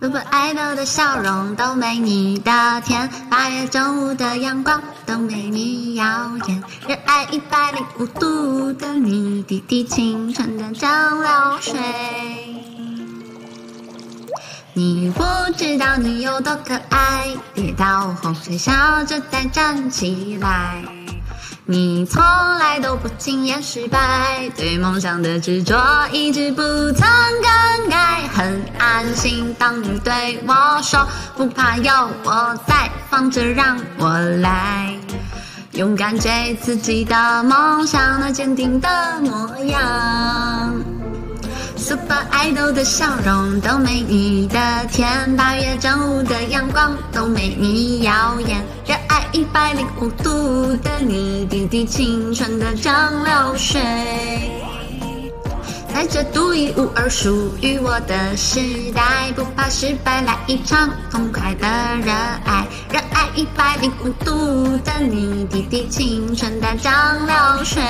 如果爱豆的笑容都没你的甜，八月正午的阳光都没你耀眼，热爱一百零五度的你，滴滴清纯的蒸馏水。你不知道你有多可爱，跌倒后微笑着再站起来。你从来都不轻言失败，对梦想的执着一直不曾更改。很安心，当你对我说不怕有我在，放着让我来，勇敢追自己的梦想，那坚定的模样。Super Idol 的笑容都没你的甜，八月正午的阳光都没你耀眼，热爱一百零五度的你，滴滴青春的蒸馏水，在这独一无二属于我的时代，不怕失败，来一场痛快的热爱，热爱一百零五度的你，滴滴青春的蒸馏水。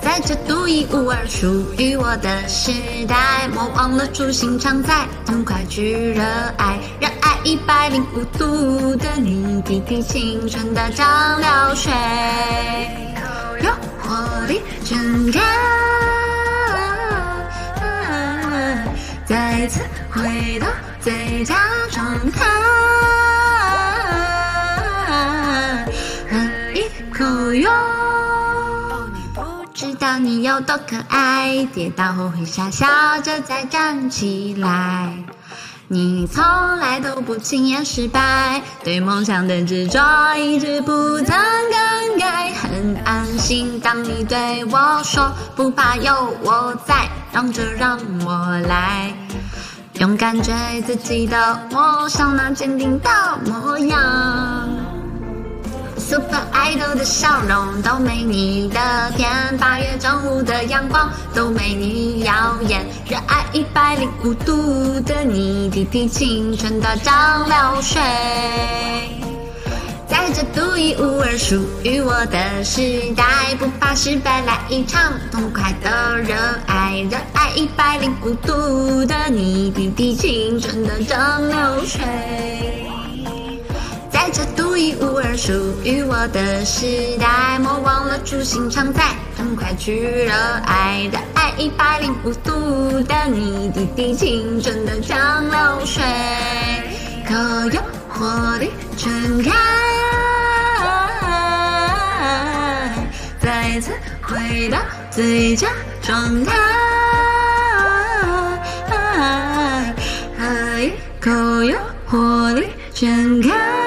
在这独一无二属于我的时代，莫忘了初心常在，痛快去热爱，热爱一百零五度的你，滴滴青春的蒸馏水，再次回到最佳状态，喝一口哟。知道你有多可爱，跌倒后会傻笑着再站起来。你从来都不轻言失败，对梦想的执着一直不曾更改。很安心，当你对我说不怕有我在，让着让我来，勇敢追自己的梦想，那坚定的模样。Super Idol 的笑容都没你的甜，八月正午的阳光都没你耀眼，热爱一百零五度的你，滴滴青春的蒸馏水，在这独一无二属于我的时代，不怕失败，来一场痛快的热爱，热爱一百零五度的你，滴滴青春的蒸馏水。在这独一无二属于我的时代，莫忘了初心常在，痛快去热爱，热爱一百零五度的你，滴滴青春的蒸馏水，可有活力全开，次回到最佳状态，喝一口有活力全开。